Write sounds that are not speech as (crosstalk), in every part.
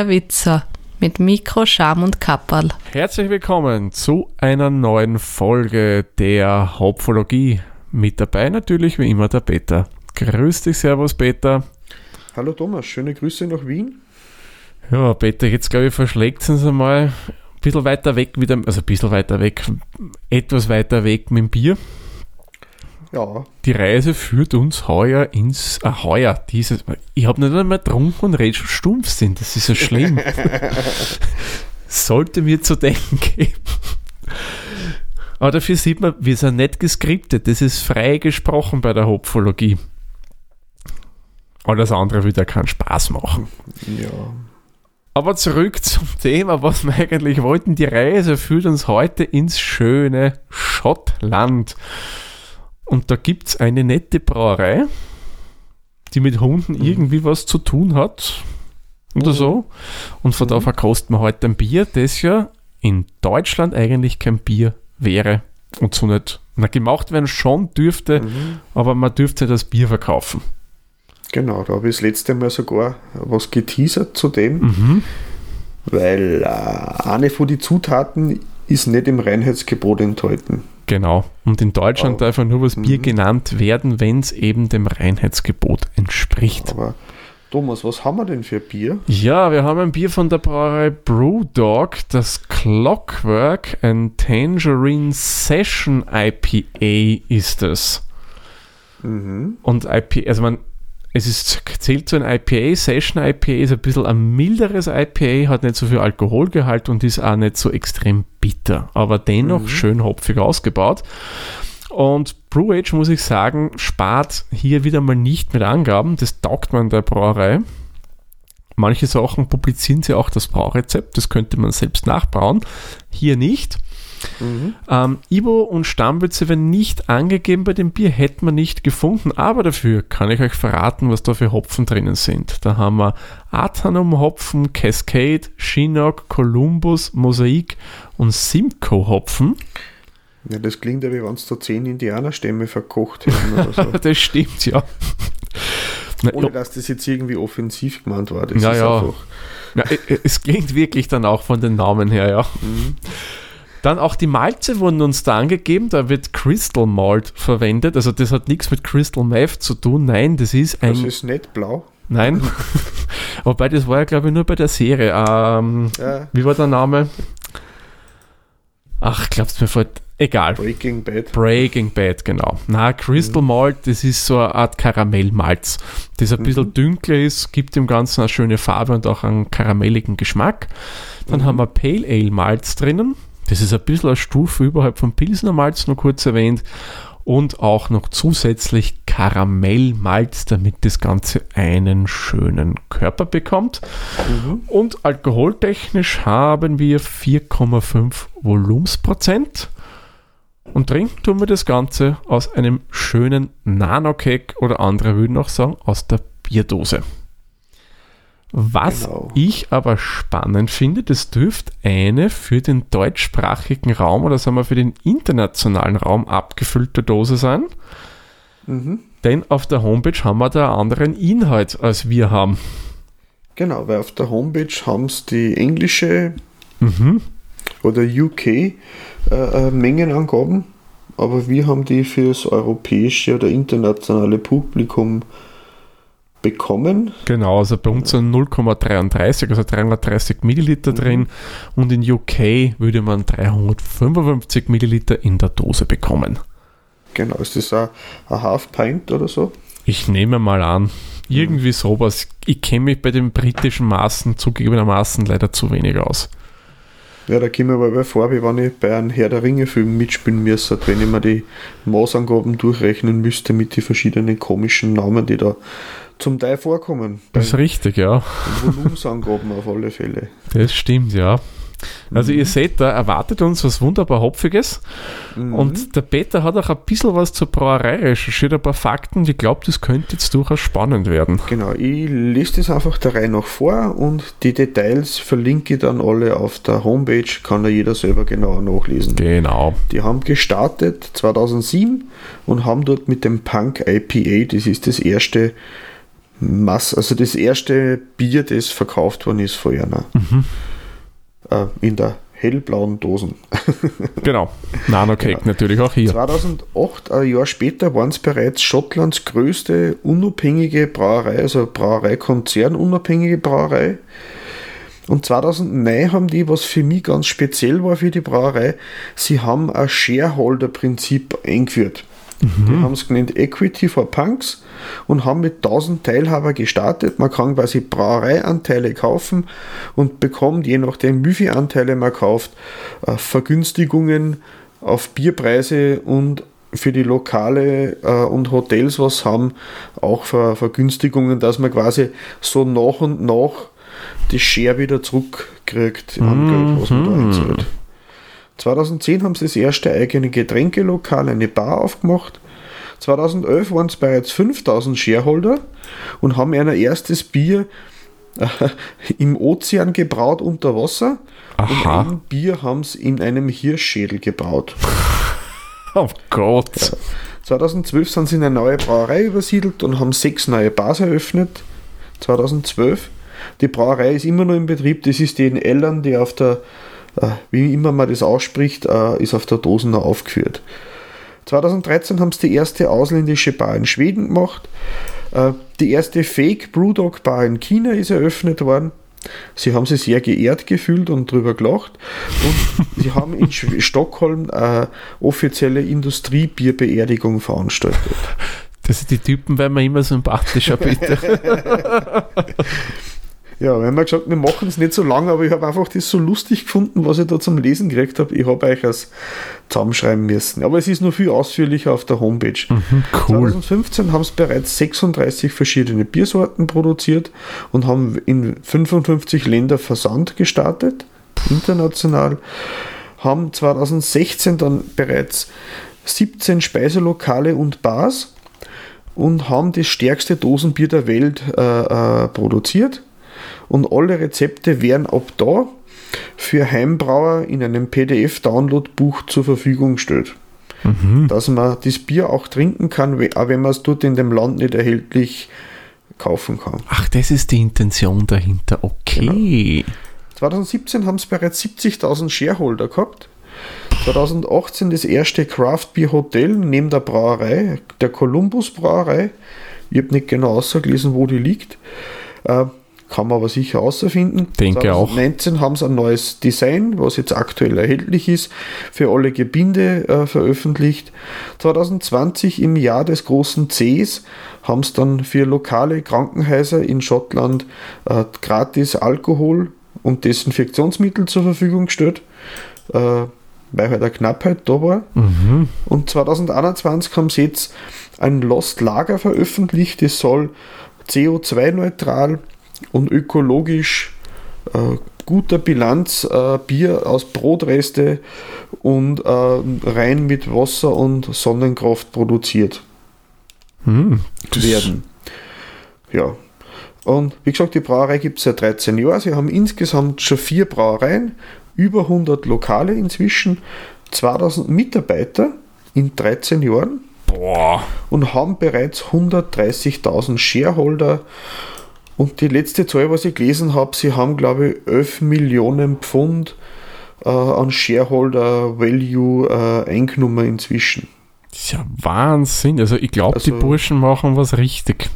der Witzer mit Mikro, Scham und Kapperl. Herzlich willkommen zu einer neuen Folge der Hopfologie. Mit dabei natürlich wie immer der Peter. Grüß dich, Servus Peter. Hallo Thomas, schöne Grüße nach Wien. Ja, Peter, jetzt glaube ich, verschlägt es uns einmal ein bisschen weiter weg wieder, also ein bisschen weiter weg, etwas weiter weg mit dem Bier. Ja. Die Reise führt uns heuer ins, äh, heuer, dieses, ich habe nicht einmal getrunken und red schon stumpf sind, das ist so schlimm. (laughs) Sollte mir zu denken geben. Aber dafür sieht man, wir sind nicht geskriptet, das ist frei gesprochen bei der Hopfologie. Alles andere würde ja keinen Spaß machen. Ja. Aber zurück zum Thema, was wir eigentlich wollten. Die Reise führt uns heute ins schöne Schottland. Und da gibt es eine nette Brauerei, die mit Hunden mhm. irgendwie was zu tun hat. Oder mhm. so. Und von mhm. da verkosten wir heute ein Bier, das ja in Deutschland eigentlich kein Bier wäre. Und so nicht. Na, gemacht werden schon dürfte, mhm. aber man dürfte das Bier verkaufen. Genau, da habe ich das letzte Mal sogar was geteasert zu dem, mhm. weil äh, eine von den Zutaten ist nicht im Reinheitsgebot enthalten. Genau. Und in Deutschland aber, darf ja nur was Bier mhm. genannt werden, wenn es eben dem Reinheitsgebot entspricht. Aber Thomas, was haben wir denn für Bier? Ja, wir haben ein Bier von der Brauerei Brewdog, das Clockwork and Tangerine Session IPA ist es. Mhm. Und IPA, also man, es ist, zählt zu ein IPA. Session IPA ist ein bisschen ein milderes IPA, hat nicht so viel Alkoholgehalt und ist auch nicht so extrem bitter, aber dennoch mhm. schön hopfig ausgebaut. Und Brew Age, muss ich sagen, spart hier wieder mal nicht mit Angaben. Das taugt man der Brauerei. Manche Sachen publizieren sie auch das Braurezept, das könnte man selbst nachbrauen. Hier nicht. Mhm. Ähm, Ibo und Stammwürze werden nicht angegeben bei dem Bier, hätten wir nicht gefunden, aber dafür kann ich euch verraten, was da für Hopfen drinnen sind. Da haben wir Athanum-Hopfen, Cascade, Chinook, Columbus, Mosaik und Simcoe-Hopfen. Ja, das klingt ja, wie wenn es da zehn Indianerstämme verkocht hätten oder so. (laughs) das stimmt, ja. Ohne dass das jetzt irgendwie offensiv gemeint war. Das ja, ja. ja. Es klingt wirklich dann auch von den Namen her, ja. Mhm. Dann auch die Malze wurden uns da angegeben, da wird Crystal Malt verwendet. Also das hat nichts mit Crystal Meth zu tun. Nein, das ist ein. Das ist nicht blau. Nein. (laughs) Wobei das war ja, glaube ich, nur bei der Serie. Ähm, ja. Wie war der Name? Ach, glaubst mir fällt. Egal. Breaking Bad. Breaking Bad, genau. Na, Crystal mhm. Malt, das ist so eine Art Karamellmalz, das ein mhm. bisschen dünkler ist, gibt dem Ganzen eine schöne Farbe und auch einen karamelligen Geschmack. Dann mhm. haben wir Pale Ale Malz drinnen. Das ist ein bisschen eine Stufe überhalb vom Pilsner Malz, nur kurz erwähnt. Und auch noch zusätzlich Karamellmalz, damit das Ganze einen schönen Körper bekommt. Mhm. Und alkoholtechnisch haben wir 4,5 Volumensprozent. Und trinken tun wir das Ganze aus einem schönen Nano-Cake oder andere würden auch sagen, aus der Bierdose. Was genau. ich aber spannend finde, das dürfte eine für den deutschsprachigen Raum oder sagen wir für den internationalen Raum abgefüllte Dose sein. Mhm. Denn auf der Homepage haben wir da einen anderen Inhalt, als wir haben. Genau, weil auf der Homepage haben es die englische mhm. oder UK äh, äh, Mengenangaben, aber wir haben die für das europäische oder internationale Publikum bekommen. Genau, also bei uns sind 0,33, also 330 Milliliter mhm. drin und in UK würde man 355 Milliliter in der Dose bekommen. Genau, ist das ein, ein Half Pint oder so? Ich nehme mal an, irgendwie mhm. sowas. Ich kenne mich bei den britischen Maßen zugegebenermaßen leider zu wenig aus. Ja, da kommen wir aber vor, wie wenn ich bei einem Herr der Ringe-Film mitspielen müsste, wenn ich mir die Maßangaben durchrechnen müsste mit den verschiedenen komischen Namen, die da zum Teil vorkommen. Das ist richtig, ja. Volumensangaben auf alle Fälle. Das stimmt, ja. Also mhm. ihr seht, da erwartet uns was wunderbar Hopfiges. Mhm. Und der Peter hat auch ein bisschen was zur Brauerei recherchiert, ein paar Fakten. Ich glaube, das könnte jetzt durchaus spannend werden. Genau, ich lese das einfach der Reihe noch vor und die Details verlinke ich dann alle auf der Homepage, kann da jeder selber genauer nachlesen. Genau. Die haben gestartet 2007 und haben dort mit dem Punk IPA, das ist das erste Mass, also das erste Bier, das verkauft worden ist von einer. Mhm. Äh, in der hellblauen Dosen. (laughs) genau. Nanocake genau. natürlich auch hier. 2008, ein Jahr später, waren es bereits Schottlands größte unabhängige Brauerei, also Brauereikonzern, unabhängige Brauerei. Und 2009 haben die, was für mich ganz speziell war für die Brauerei, sie haben ein Shareholder-Prinzip eingeführt. Mhm. Die haben es genannt Equity for Punks und haben mit 1000 Teilhaber gestartet. Man kann quasi Brauereianteile kaufen und bekommt, je nachdem, wie viele Anteile man kauft, äh, Vergünstigungen auf Bierpreise und für die Lokale äh, und Hotels was haben, auch Ver Vergünstigungen, dass man quasi so nach und nach die Share wieder zurückkriegt an Geld, was man da mhm. einzahlt. 2010 haben sie das erste eigene Getränkelokal, eine Bar aufgemacht. 2011 waren es bereits 5000 Shareholder und haben ein erstes Bier äh, (laughs) im Ozean gebraut unter Wasser. Aha. Und ein Bier haben sie in einem Hirschschädel gebraut. (laughs) Oh Gott. Ja. 2012 sind sie in eine neue Brauerei übersiedelt und haben sechs neue Bars eröffnet. 2012. Die Brauerei ist immer noch in Betrieb. Das ist die in Ellern, die auf der, wie immer man das ausspricht, äh, ist auf der Dosen aufgeführt. 2013 haben sie die erste ausländische Bar in Schweden gemacht. Äh, die erste Fake Brewdog Bar in China ist eröffnet worden. Sie haben sich sehr geehrt gefühlt und drüber gelacht. Und sie (laughs) haben in Stockholm eine offizielle Industriebierbeerdigung veranstaltet. Das, die Typen werden mir immer sympathischer, bitte. (laughs) (laughs) Ja, wir haben ja gesagt, wir machen es nicht so lange, aber ich habe einfach das so lustig gefunden, was ich da zum Lesen gekriegt habe. Ich habe euch das zusammenschreiben müssen. Aber es ist nur viel ausführlicher auf der Homepage. Mhm, cool. 2015 haben es bereits 36 verschiedene Biersorten produziert und haben in 55 Länder Versand gestartet, international. Haben 2016 dann bereits 17 Speiselokale und Bars und haben das stärkste Dosenbier der Welt äh, äh, produziert und alle Rezepte werden ab da für Heimbrauer in einem PDF-Download-Buch zur Verfügung gestellt. Mhm. Dass man das Bier auch trinken kann, auch wenn man es dort in dem Land nicht erhältlich kaufen kann. Ach, das ist die Intention dahinter. Okay. Genau. 2017 haben es bereits 70.000 Shareholder gehabt. 2018 das erste Craft Beer Hotel neben der Brauerei, der Columbus Brauerei. Ich habe nicht genau ausgelesen, wo die liegt. Kann man aber sicher außerfinden. Denke 2019 auch. haben sie ein neues Design, was jetzt aktuell erhältlich ist, für alle Gebinde äh, veröffentlicht. 2020 im Jahr des großen Cs haben sie dann für lokale Krankenhäuser in Schottland äh, gratis Alkohol und Desinfektionsmittel zur Verfügung gestellt. Äh, weil halt eine Knappheit da war. Mhm. Und 2021 haben sie jetzt ein Lost Lager veröffentlicht, das soll CO2-neutral und ökologisch äh, guter Bilanz äh, Bier aus Brotreste und äh, rein mit Wasser und Sonnenkraft produziert hm, werden. Ja. Und wie gesagt, die Brauerei gibt es seit 13 Jahren. Sie haben insgesamt schon vier Brauereien, über 100 Lokale inzwischen, 2000 Mitarbeiter in 13 Jahren. Boah. Und haben bereits 130.000 Shareholder und die letzte Zahl, was ich gelesen habe, sie haben, glaube ich, 11 Millionen Pfund äh, an Shareholder Value äh, eingenommen inzwischen. Das ist ja Wahnsinn. Also ich glaube, also, die Burschen machen was richtig.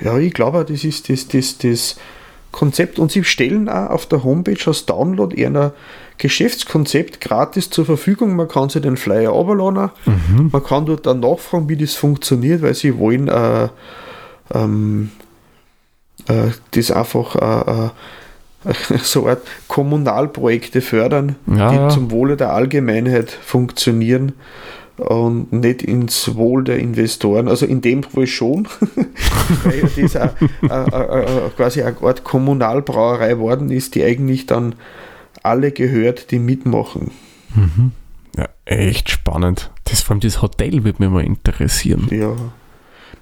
Ja, ich glaube, das ist das, das, das Konzept. Und sie stellen auch auf der Homepage als Download eher Geschäftskonzept gratis zur Verfügung. Man kann sich den Flyer runterladen. Mhm. Man kann dort dann nachfragen, wie das funktioniert, weil sie wollen äh, ähm, äh, das einfach äh, äh, (laughs) so Art Kommunalprojekte fördern, ja, die ja. zum Wohle der Allgemeinheit funktionieren und nicht ins Wohl der Investoren. Also in dem Fall schon, (laughs) weil das auch, äh, äh, quasi eine Art Kommunalbrauerei worden ist, die eigentlich dann alle gehört, die mitmachen. Mhm. Ja, echt spannend. Das, vor allem das Hotel würde mich mal interessieren. Ja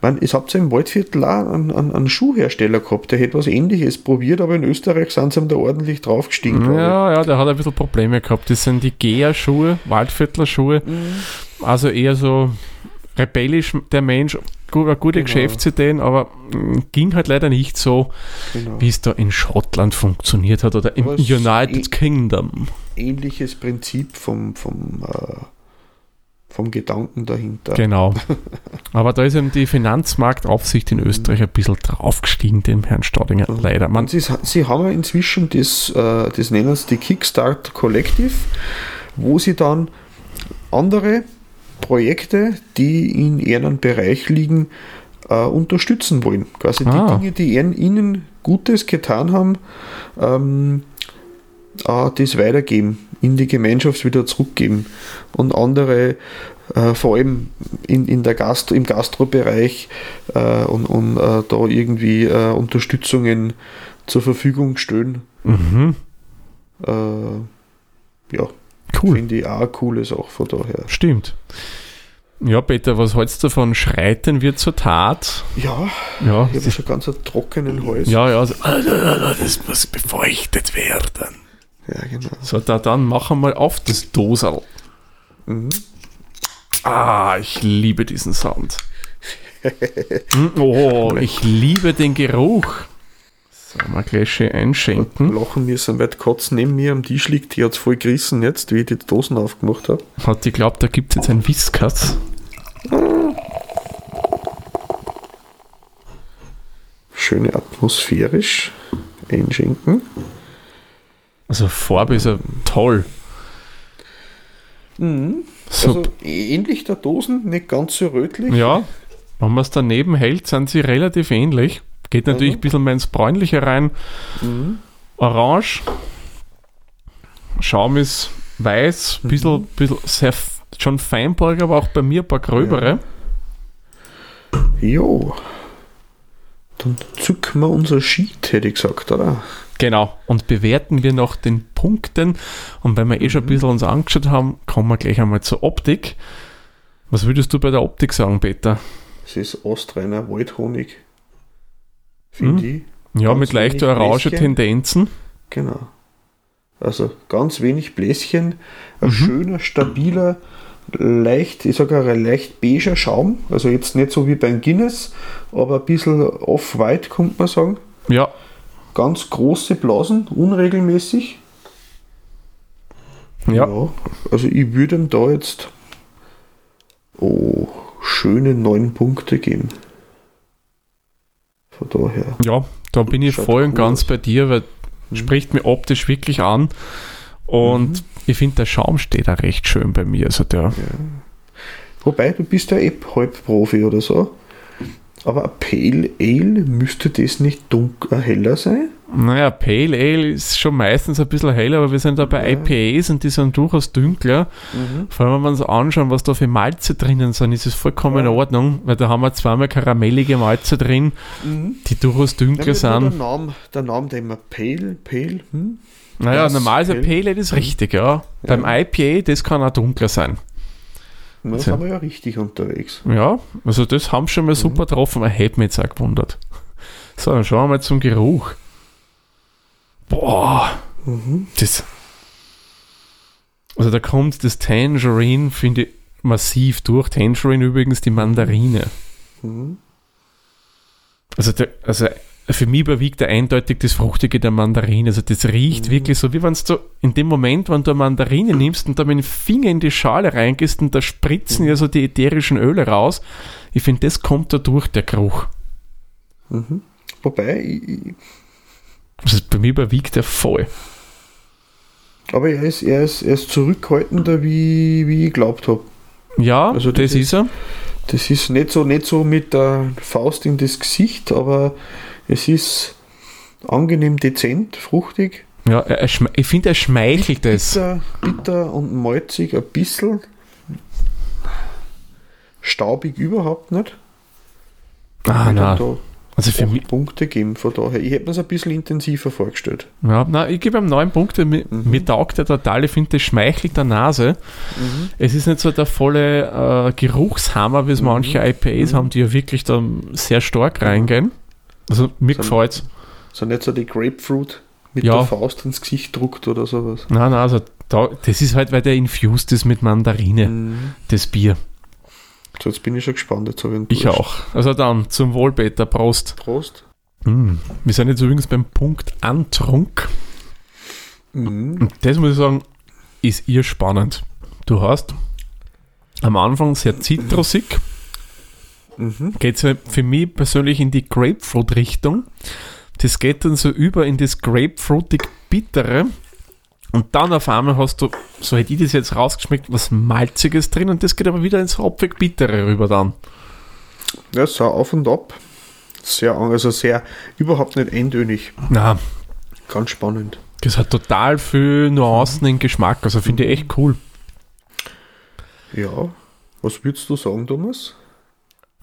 meine, es habt ihr im Waldviertel auch einen, einen, einen, Schuhhersteller gehabt, der hätte was ähnliches probiert, aber in Österreich sind sie ihm da ordentlich draufgestiegen. Ja, ja, der hat ein bisschen Probleme gehabt. Das sind die Gea-Schuhe, Waldviertler Schuhe. Mhm. Also eher so rebellisch, der Mensch, eine gute Genau. Geschäftsideen, aber mm, ging halt leider nicht so, Genau. wie es da in Schottland funktioniert hat oder im United Kingdom. Ähnliches Prinzip vom, vom, äh, vom Gedanken dahinter. Genau. (laughs) Aber da ist eben die Finanzmarktaufsicht in Österreich ein bisschen draufgestiegen, dem Herrn Staudinger, leider. Man, sie, sie haben ja inzwischen das, äh, das nennen sie die Kickstart Collective, wo sie dann andere Projekte, die in ihrem Bereich liegen, äh, unterstützen wollen. Quasi Ah. die Dinge, die ihnen- ihnen Gutes getan haben, ähm, äh, das weitergeben, in die Gemeinschaft wieder zurückgeben und andere äh, vor allem in, in der Gastro, im Gastrobereich äh, und, und äh, da irgendwie äh, Unterstützungen zur Verfügung stellen. mhm, Äh, ja, cool. finde ich auch eine coole Sache von daher. Stimmt. Ja, Peter, was hältst du davon? Schreiten wir zur Tat? Ja, Ja, ich habe schon ganz einen trockenen Hals. ja, ja. Also, das muss befeuchtet werden. Ja, genau. So, da, dann machen wir auf das Dosal. Mhm. Ah, ich liebe diesen Sound. Mm, oh, (laughs) ich liebe den Geruch. So, mal gleich schön einschenken. Lachen müssen, weil die Katze neben mir am Tisch liegt, die hat es voll gerissen jetzt, wie ich die Dosen aufgemacht habe. Hat die glaubt, da gibt es jetzt ein Whiskas. Schöne atmosphärisch einschenken. Also Farbe ist ja toll. So, Also ähnlich der Dosen, nicht ganz so rötlich. ja, wenn man es daneben hält, sind sie relativ ähnlich. Geht natürlich Mhm. ein bisschen mehr ins Bräunliche rein. Orange. Schaum ist weiß, ein bisschen, bisschen sehr schon feinporig, aber auch bei mir ein paar gröbere. Jo. Dann zücken wir unser Sheet, hätte ich gesagt, oder? Genau. Und bewerten wir nach den Punkten. Und wenn wir eh schon ein bisschen uns angeschaut haben, kommen wir gleich einmal zur Optik. Was würdest du bei der Optik sagen, Peter? Es ist Ostreiner Waldhonig. Finde ich. Ja, Ganz mit leichter wenig orange Bläschen. Tendenzen. Genau. Also ganz wenig Bläschen, ein Mhm. schöner, stabiler, leicht, ich sage auch ein leicht beiger Schaum. Also jetzt nicht so wie beim Guinness, aber ein bisschen off-white, könnte man sagen. Ja, Ganz große Blasen, unregelmäßig. ja. also ich würde ihm da jetzt oh, schöne neun Punkte geben. Von daher. Ja, da bin ich voll und ganz aus. bei dir, weil Mhm. spricht mir optisch wirklich an. Und ich finde, der Schaum steht da recht schön bei mir. Also der, Wobei, du bist ja eh halb Profi oder so. Aber Pale Ale müsste das nicht dunkel, heller sein? naja, Pale Ale ist schon meistens ein bisschen heller, aber wir sind da bei IPAs und die sind durchaus dunkler. Vor allem, wenn wir uns anschauen, was da für Malze drinnen sind, ist es vollkommen in Ja. Ordnung, weil da haben wir zweimal karamellige Malze drin, die durchaus dunkler Ja, nur der sind. Name, der Name, der immer Pale, Pale, hm? Naja, normal ist ein Pale- Pale Ale ist richtig, ja. Beim IPA, das kann auch dunkler sein. Tja. sind wir ja richtig unterwegs. Ja, also das haben schon mal super getroffen, aber hätte mich jetzt auch gewundert. So, dann schauen wir mal zum Geruch. Boah, das. Also da kommt das Tangerine, finde ich, massiv durch. Tangerine übrigens die Mandarine. Mhm. Also, der, also für mich überwiegt da eindeutig das Fruchtige der Mandarine. Also das riecht wirklich so, wie wenn du in dem Moment, wenn du eine Mandarine nimmst und da mit dem Finger in die Schale reingehst und da spritzen ja so die ätherischen Öle raus. Ich finde, das kommt da durch, der Geruch. Wobei, ich, Also bei mir überwiegt der voll. aber er ist, er ist, er ist zurückhaltender, wie, wie ich glaubt habe. Ja, Also das das ist er. Das ist nicht so, nicht so mit der Faust in das Gesicht, aber es ist angenehm dezent, fruchtig, Ja, er, ich finde, er schmeichelt es. bitter, bitter und malzig, ein bisschen. Staubig überhaupt nicht. Ah, nein. Also für mich, Punkte geben von daher. Ich hätte mir es ein bisschen intensiver vorgestellt. ja, nein, ich gebe ihm neun Punkte. Mir, Mhm. mir taugt er total. Ich finde, das schmeichelt der Nase. Es ist nicht so der volle äh, Geruchshammer, wie es Mhm. manche IPAs haben, die ja wirklich da sehr stark reingehen. Also mir So- gefällt es. So nicht so die Grapefruit mit Ja. der Faust ins Gesicht druckt oder sowas. Nein, nein, also da, das ist halt, weil der infused ist mit Mandarine, Mhm. das Bier. So, jetzt bin ich schon gespannt. Jetzt habe ich auch. Also dann zum Wohl, Peter. Prost. Prost. Mm. Wir sind jetzt übrigens beim Punkt Antrunk. Mhm. Und das muss ich sagen, ist ihr spannend. Du hast am Anfang sehr zitrusig. Mhm. Geht es für mich persönlich in die Grapefruit-Richtung. Das geht dann so über in das Grapefruitig-Bittere. Und dann auf einmal hast du, so hätte ich das jetzt rausgeschmeckt, was Malziges drin und das geht aber wieder ins hopfig-bittere rüber dann. Ja, so auf und ab. Sehr, also sehr, überhaupt nicht eintönig. Na, Ganz spannend. das hat total viel Nuancen im Geschmack, also finde ich echt cool. Ja. Was würdest du sagen, Thomas?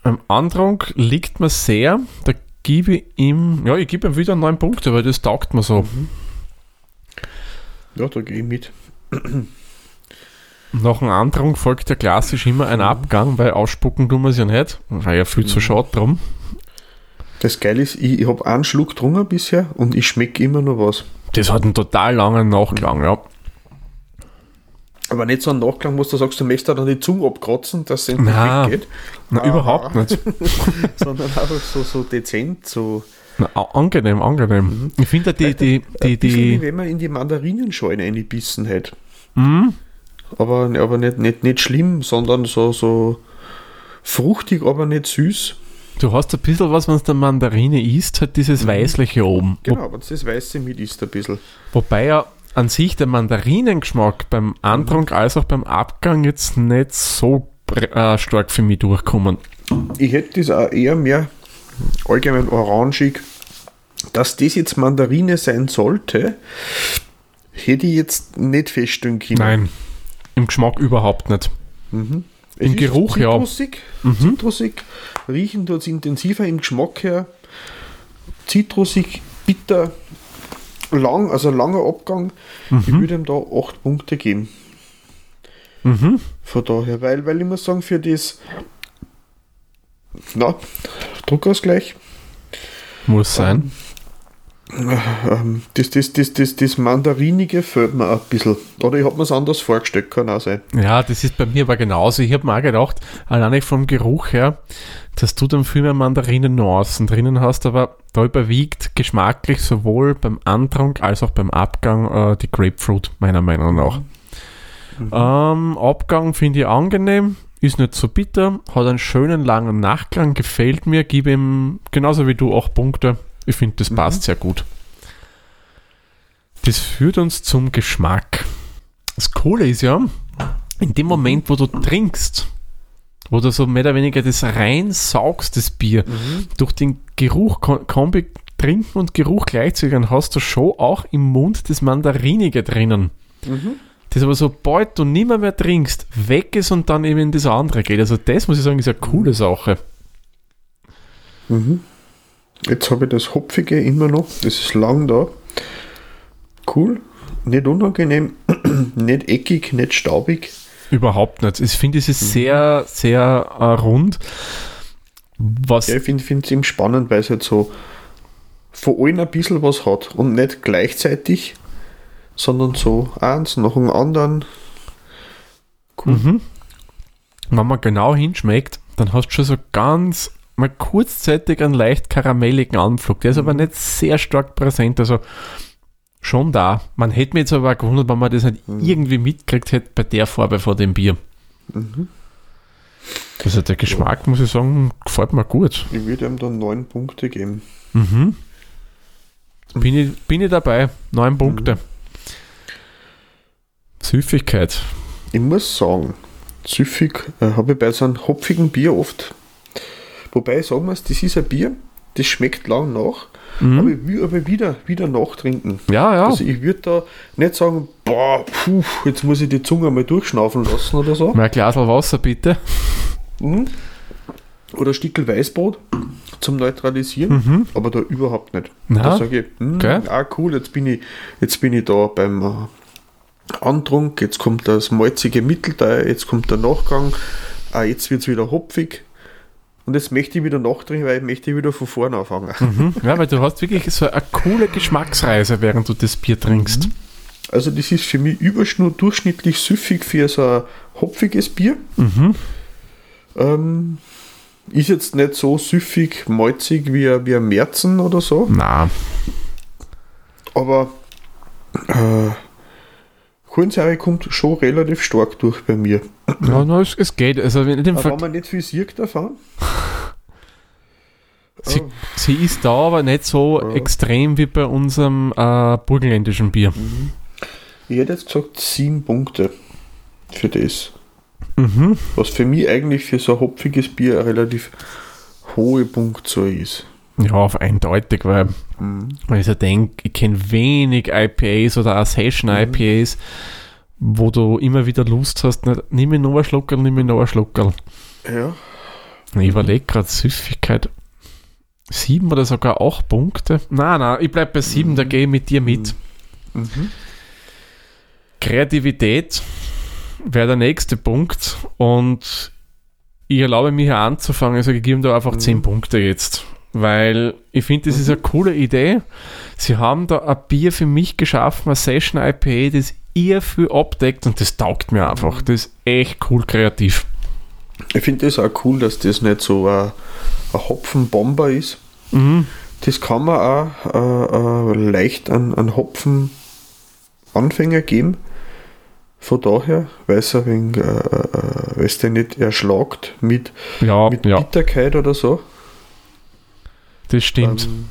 Am Andrang liegt mir sehr, da gebe ich ihm, ja, ich gebe ihm wieder neun Punkte, weil das taugt mir so. Ja, da gehe ich mit. Nach dem Andrang folgt ja klassisch immer ein Abgang, weil ausspucken tun wir es ja nicht, weil ja viel zu schade drum. Das Geile ist, ich, ich habe einen Schluck getrunken bisher und ich schmecke immer noch was. Das hat einen total langen Nachklang, ja. Aber nicht so einen Nachklang, wo du sagst, du möchtest da dann die Zunge abkratzen, dass es endlich weggeht. Na, Ah. überhaupt nicht. (laughs) Sondern einfach so, so dezent, so Na, angenehm, angenehm. Ich finde die, die, die, ein bisschen wie die, wenn man in die Mandarinenschale eingebissen hätte. Hm? Aber, aber nicht, nicht, nicht schlimm, sondern so, so fruchtig, aber nicht süß. du hast ein bisschen was, wenn es der Mandarine isst, hat dieses Weißliche oben. Genau, aber das Weiße mit ist ein bisschen. wobei ja an sich der Mandarinengeschmack beim Andrang als auch beim Abgang jetzt nicht so äh, stark für mich durchkommen. Ich hätte das auch eher mehr allgemein orangig. Dass das jetzt Mandarine sein sollte, hätte ich jetzt nicht feststellen können. Nein, im Geschmack überhaupt nicht. Es Im Geruch, ja. Mhm. zitrusig, zitrusig. Riechen tut es intensiver im Geschmack her. Zitrusig, bitter, lang, also langer Abgang. Mhm. Ich würde ihm da 8 Punkte geben. Mhm. Von daher, weil, weil ich muss sagen, für das na, Druckausgleich, Muss sein. Ähm, das, das, das, das, das Mandarinige fällt mir ein bisschen. Oder ich habe mir es anders vorgestellt, kann auch sein. Ja, das ist bei mir aber genauso. Ich habe mir auch gedacht, alleine vom Geruch her, dass du dann viel mehr Mandarinen-Nuancen drinnen hast, aber da überwiegt geschmacklich sowohl beim Andrang als auch beim Abgang äh, die Grapefruit, meiner Meinung nach. Ähm, Abgang finde ich angenehm, ist nicht so bitter, hat einen schönen langen Nachklang, gefällt mir, gebe ihm genauso wie du acht Punkte. Ich finde, das passt sehr gut. Das führt uns zum Geschmack. Das Coole ist ja, in dem Moment, wo du trinkst, wo du so mehr oder weniger das rein saugst, das Bier, durch den Geruch, Ko- Kombi Trinken und Geruch gleichzeitig, dann hast du schon auch im Mund das Mandarinige drinnen. Das aber sobald du nimmer mehr trinkst, weg ist und dann eben in das andere geht. Also das muss ich sagen, ist eine coole Sache. Jetzt habe ich das Hopfige immer noch. Das ist lang da. Cool. Nicht unangenehm. (clears throat) nicht eckig, nicht staubig. Überhaupt nicht. Ich finde, es ist sehr, sehr äh, rund. Was Ja, ich finde es eben spannend, weil es halt so von allen ein bisschen was hat. Und nicht gleichzeitig, sondern so eins nach dem anderen. Mhm. Wenn man genau hinschmeckt, dann hast du schon so ganz mal kurzzeitig einen leicht karamelligen Anflug. Der ist aber nicht sehr stark präsent. Also schon da. Man hätte mich jetzt aber gewundert, wenn man das nicht irgendwie mitgekriegt hätte bei der Farbe von dem Bier. Also der Geschmack, muss ich sagen, gefällt mir gut. Ich würde ihm dann neun Punkte geben. Mhm. Bin, ich, bin ich dabei. Neun Punkte. Süffigkeit. Ich muss sagen, süffig äh, habe ich bei so einem hopfigen Bier oft. Wobei sagen muss, das ist ein Bier, das schmeckt lang nach, aber ich will aber wieder, wieder nachtrinken. Ja, ja. Also ich würde da nicht sagen, boah, puh, jetzt muss ich die Zunge mal durchschnaufen lassen oder so. Mal ein Glas Wasser, bitte. Mhm. Oder ein Stückel Weißbrot zum Neutralisieren, aber da überhaupt nicht. Na, da sage ich, hm, okay. ah cool, jetzt bin ich, jetzt bin ich da beim äh, Antrunk, jetzt kommt das malzige Mittelteil, jetzt kommt der Nachgang, ah, jetzt wird es wieder hopfig. Und jetzt möchte ich wieder nachtrinken, weil ich möchte wieder von vorne anfangen. Mhm. Ja, weil du hast wirklich so eine coole Geschmacksreise, während du das Bier trinkst. Also das ist für mich überschnur durchschnittlich süffig für so ein hopfiges Bier. Mhm. Ähm, ist jetzt nicht so süffig, malzig wie, ein- wie ein Märzen oder so, Na, aber äh, Kohlensäure kommt schon relativ stark durch bei mir. ja, na, es, es geht. Also Fall, wenn man nicht viel sieht davon. Sie, Oh. sie ist da, aber nicht so Ja. extrem wie bei unserem äh, burgenländischen Bier. Ich hätte jetzt gesagt 7 Punkte für das. Mhm. Was für mich eigentlich für so ein hopfiges Bier eine relativ hohe Punktzahl ist. Ja, auf eindeutig, weil Mhm. Weil ich so denke, ich kenne wenig IPAs oder auch Session IPAs, wo du immer wieder Lust hast, nicht, nimm mir noch einen Schluckerl, nimm mir noch einen Schluckerl. Ja. Ich überlege gerade Süffigkeit. Sieben oder sogar acht Punkte. Nein, nein, ich bleibe bei sieben, da gehe ich mit dir mit. Mhm. Kreativität wäre der nächste Punkt und ich erlaube mir hier anzufangen, also ich gebe da einfach Mhm. 10 Punkte jetzt, weil ich finde, das ist eine coole Idee. Sie haben da ein Bier für mich geschaffen, ein Session IPA, das ihr viel abdeckt und das taugt mir einfach. Das ist echt cool kreativ. Ich finde das auch cool, dass das nicht so ein, ein Hopfenbomber ist. Mhm. Das kann man auch äh, äh, leicht an, an Hopfenanfänger geben. Von daher, weil es wenig, äh, äh, den nicht erschlagt mit, Ja, mit ja, Bitterkeit oder so. das stimmt. Ähm,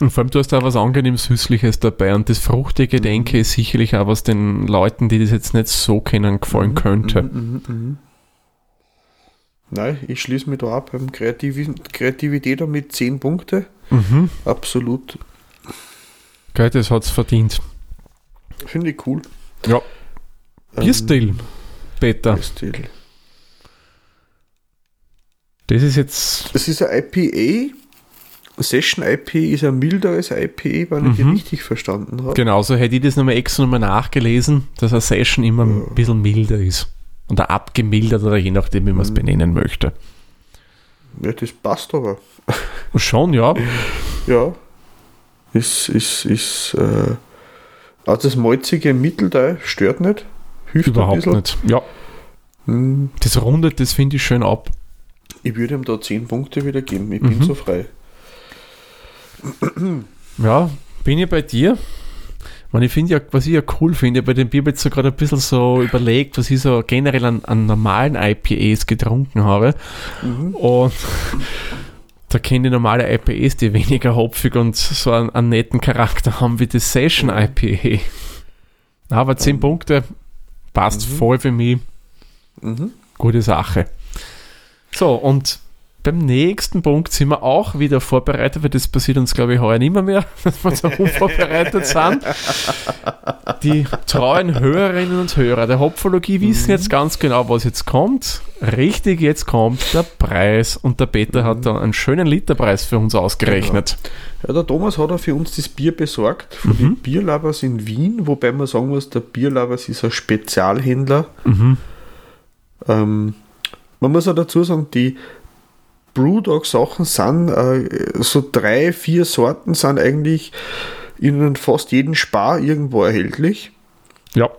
Und vor allem, du hast da was angenehm Süßliches dabei und das Fruchtige, Mhm. denke ich, ist sicherlich auch was den Leuten, die das jetzt nicht so kennen, gefallen könnte. Mhm, mhm, mhm. Nein, ich schließe mich da ab beim Kreativ Kreativität mit 10 Punkte. Mhm. Absolut. Geil, das hat es verdient. Finde ich cool. Ja. Ähm, Bierstil, Peter. Bierstil. Das ist jetzt. Das ist ein IPA. Session IPA ist ein milderes IPA, wenn ich die Mhm. richtig verstanden habe. Genauso hätte ich das nochmal extra nochmal nachgelesen, dass eine Session immer ein bisschen milder ist. Oder abgemildert oder je nachdem, wie man es Mhm. benennen möchte. Ja, das passt aber. (laughs) Schon, ja. Ja. Ist, ist, ist, äh, also das malzige Mittelteil stört nicht. Hilft Überhaupt nicht. Ja, Hm, das rundet, das finde ich schön ab. Ich würde ihm da 10 Punkte wieder geben. Ich Mhm. bin so frei. Ja, bin ich bei dir. Man, ich finde ja, was ich ja cool finde, bei dem Bier jetzt so gerade ein bisschen so überlegt, was ich so generell an, an normalen IPAs getrunken habe. Mhm. Und da kenne ich normale IPAs, die weniger hopfig und so einen, einen netten Charakter haben wie das Session IPA. Aber 10 Punkte passt Mhm. voll für mich. Mhm. Gute Sache. So, und beim nächsten Punkt sind wir auch wieder vorbereitet, weil das passiert uns, glaube ich, heuer nicht mehr, mehr (laughs) dass wir so unvorbereitet sind. Die treuen Hörerinnen und Hörer der Hopfologie wissen jetzt ganz genau, was jetzt kommt. Richtig, jetzt kommt der Preis. Und der Peter hat da einen schönen Literpreis für uns ausgerechnet. Ja, der Thomas hat auch für uns das Bier besorgt von Mhm. den Bierlabers in Wien, wobei man sagen muss, der Bierlabers ist ein Spezialhändler. Mhm. Ähm, man muss auch dazu sagen, die Brewdog-Sachen sind äh, so drei, vier Sorten sind eigentlich in fast jedem Spar irgendwo erhältlich. Ja.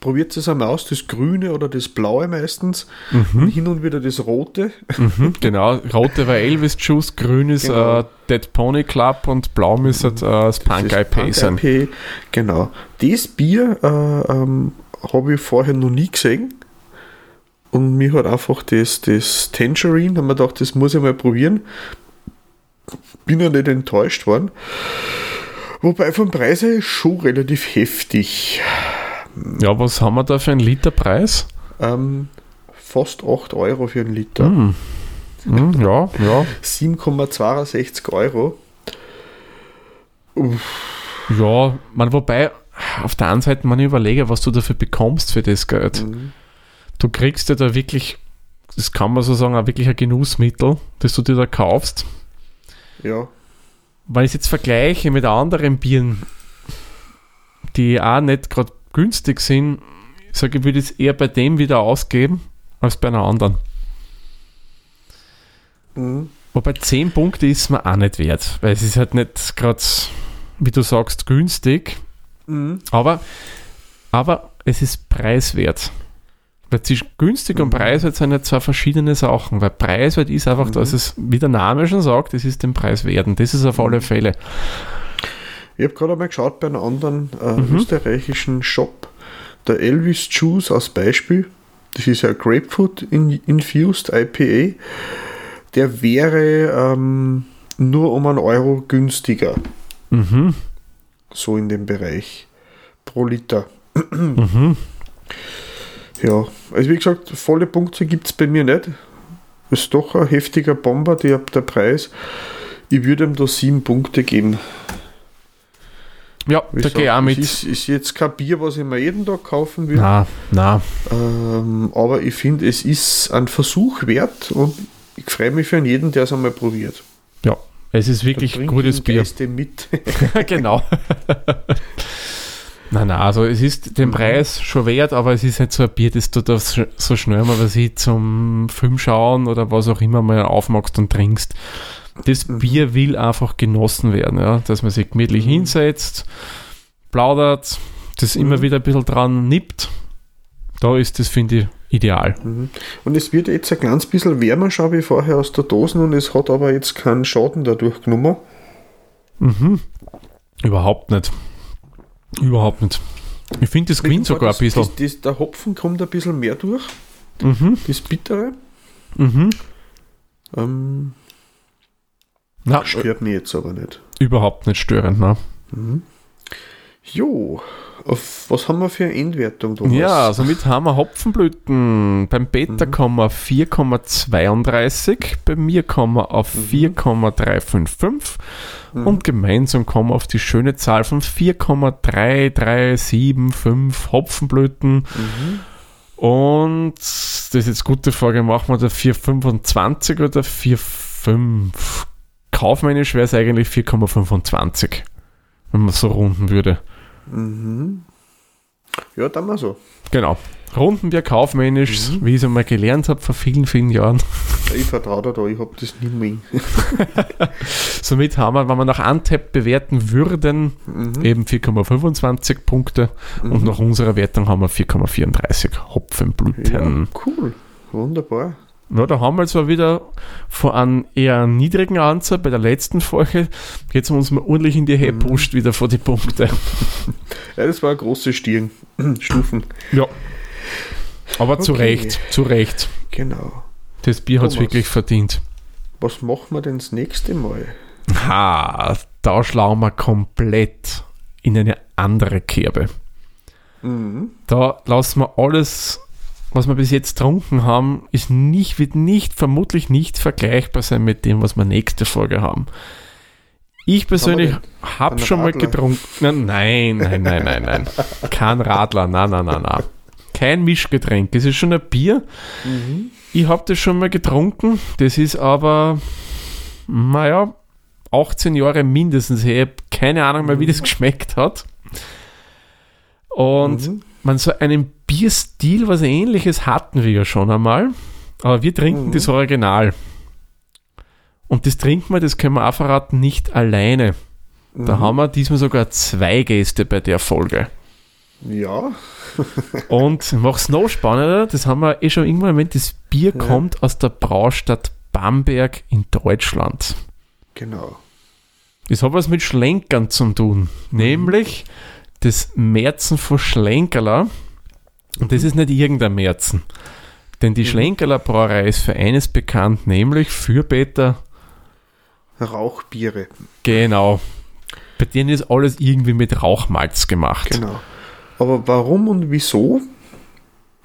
Probiert es einmal aus, das Grüne oder das Blaue meistens. Mhm. Und hin und wieder das Rote. Mhm, (laughs) genau, rote war Elvis Juice, grün ist Genau. äh, Dead Pony Club und blau müsste äh, das Punk Das IPA sein. Genau. Das Bier äh, ähm, habe ich vorher noch nie gesehen. Und mir hat einfach das, das Tangerine, haben wir gedacht, das muss ich mal probieren. Bin ja nicht enttäuscht worden. Wobei vom Preis her ist schon relativ heftig. Ja, was haben wir da für einen Literpreis? Ähm, fast 8 Euro für einen Liter. Hm. Hm, ja, ja. 7,62 Euro. Uff, Ja, man, wobei, auf der einen Seite, man überlege, was du dafür bekommst für das Geld. mhm. Du kriegst ja da wirklich, das kann man so sagen, auch wirklich ein Genussmittel, das du dir da kaufst. Ja. Wenn ich es jetzt vergleiche mit anderen Bieren, die auch nicht gerade günstig sind, ich sage, ich würde es eher bei dem wieder ausgeben, als bei einer anderen. Mhm. Wobei 10 Punkte ist mir auch nicht wert, weil es ist halt nicht gerade, wie du sagst, günstig, Mhm. aber, aber es ist preiswert. Weil zwischen günstig und Mhm. preiswert sind ja zwei verschiedene Sachen. Weil preiswert ist einfach, dass Mhm. es, wie der Name schon sagt, es ist den Preis wert. Und das ist auf alle Fälle. Ich habe gerade einmal geschaut bei einem anderen äh, Mhm. österreichischen Shop, der Elvis Juice als Beispiel. Das ist ja Grapefruit in, Infused IPA. Der wäre ähm, nur um einen Euro günstiger, Mhm. so in dem Bereich pro Liter. Mhm. Ja, also wie gesagt, volle Punkte gibt es bei mir nicht. Ist doch ein heftiger Bomber, der, der Preis. Ich würde ihm da sieben Punkte geben. Ja, Ich da gehe ich auch mit. Ist, ist jetzt kein Bier, was ich mir jeden Tag kaufen will. Na, na. Ähm, aber ich finde, es ist ein Versuch wert und ich freue mich für jeden, der es einmal probiert. Ja, es ist wirklich Trink gutes Bier. Geiste mit. (laughs) (laughs) genau. (laughs) nein, nein, also es ist den Preis schon wert, aber es ist nicht so ein Bier, das du da so schnell mal was ich zum Film schauen oder was auch immer mal aufmachst und trinkst. Das Mhm. Bier will einfach genossen werden, ja, dass man sich gemütlich Mhm. hinsetzt, plaudert, das immer Mhm. wieder ein bisschen dran nippt. Da ist das, finde ich, ideal. Mhm. und es wird jetzt ein ganz bisschen wärmer, schaue ich vorher aus der Dose und es hat aber jetzt keinen Schaden dadurch genommen. Mhm. Überhaupt nicht. Überhaupt nicht. Ich finde, das gewinnt sogar ein das, bisschen. Das, das, der Hopfen kommt ein bisschen mehr durch, Mhm. das Bittere. Mhm. Ähm, Na, stört mich jetzt aber nicht. überhaupt nicht störend, ne? Jo, auf was haben wir für eine Endwertung, Thomas? Ja, somit haben wir Hopfenblüten. Beim Beta Mhm. kommen wir auf 4,32, bei mir kommen wir auf 4,355 Mhm. und gemeinsam kommen wir auf die schöne Zahl von 4,3375 Hopfenblüten. Mhm. Und das ist jetzt eine gute Frage, machen wir da 4,25 oder 4,5? Kaufmännisch wäre es eigentlich 4,25, wenn man so runden würde. Mhm. Ja, dann mal so. Genau. Runden wir kaufmännisch, Mhm. wie ich es einmal gelernt habe vor vielen, vielen Jahren. Ich vertraue dir da, ich habe das nicht mehr. (laughs) Somit haben wir, wenn wir nach Antep bewerten würden, Mhm. eben 4,25 Punkte und Mhm. nach unserer Wertung haben wir 4,34 Hopfenblüten. Ja, cool. Wunderbar. Ja, da haben wir zwar wieder von einem eher niedrigen Anzahl bei der letzten Folge, jetzt haben wir uns mal ordentlich in die Höhe Mhm. pusht wieder vor die Punkte. (laughs) Ja, das war große Stirn. (clears throat) Stufen. Ja. Aber zu Okay. Recht, zu Recht. Genau. Das Bier hat es wirklich verdient. Was machen wir denn das nächste Mal? Ha, da schlagen wir komplett in eine andere Kerbe. Mhm. Da lassen wir alles, was wir bis jetzt getrunken haben, ist nicht, wird nicht, vermutlich nicht vergleichbar sein mit dem, was wir nächste Folge haben. Ich persönlich habe schon mal Radler? getrunken. Nein, nein, nein, nein, nein. (laughs) Kein Radler, nein, nein, nein, nein. Kein Mischgetränk. Es ist schon ein Bier. Mhm. Ich habe das schon mal getrunken. Das ist aber, naja, 18 Jahre mindestens her. Ich habe keine Ahnung mehr, wie das (laughs) geschmeckt hat. Und Mhm. man so einen Bierstil, was ähnliches hatten wir ja schon einmal. Aber wir trinken Mhm. das Original. Und das trinken wir, das können wir auch verraten, nicht alleine. Da Mhm. haben wir diesmal sogar zwei Gäste bei der Folge. Ja. (laughs) Und mach's noch spannender, das haben wir eh schon irgendwann erwähnt, das Bier Ja. kommt aus der Braustadt Bamberg in Deutschland. Genau. Das hat was mit Schlenkern zu tun. Nämlich das Märzen von Schlenkerler. Und das ist nicht irgendein Märzen. Denn die Mhm. Schlenkerler Brauerei ist für eines bekannt, nämlich für Peter. Rauchbiere. Genau. Bei denen ist alles irgendwie mit Rauchmalz gemacht. Genau. Aber warum und wieso?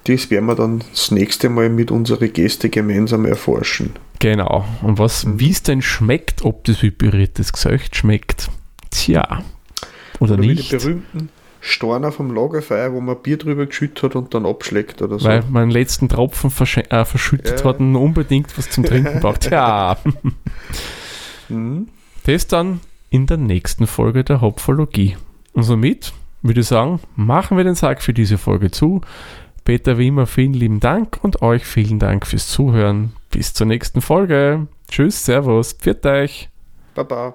Das werden wir dann das nächste Mal mit unseren Gästen gemeinsam erforschen. Genau. Und was, Mhm. wie es denn schmeckt, ob das wie püriertes Gesöcht schmeckt, tja. Oder, Oder wie die nicht. berühmten Storner vom Lagerfeuer, wo man Bier drüber geschüttet hat und dann abschlägt oder so. Weil man den letzten Tropfen versch- äh, verschüttet Ja. hat und unbedingt was zum Trinken (laughs) braucht. Ja. Mhm. Das dann in der nächsten Folge der Hopfologie. Und somit würde ich sagen, machen wir den Sack für diese Folge zu. Peter, wie immer, vielen lieben Dank und euch vielen Dank fürs Zuhören. Bis zur nächsten Folge. Tschüss, Servus, pfiat euch. Baba.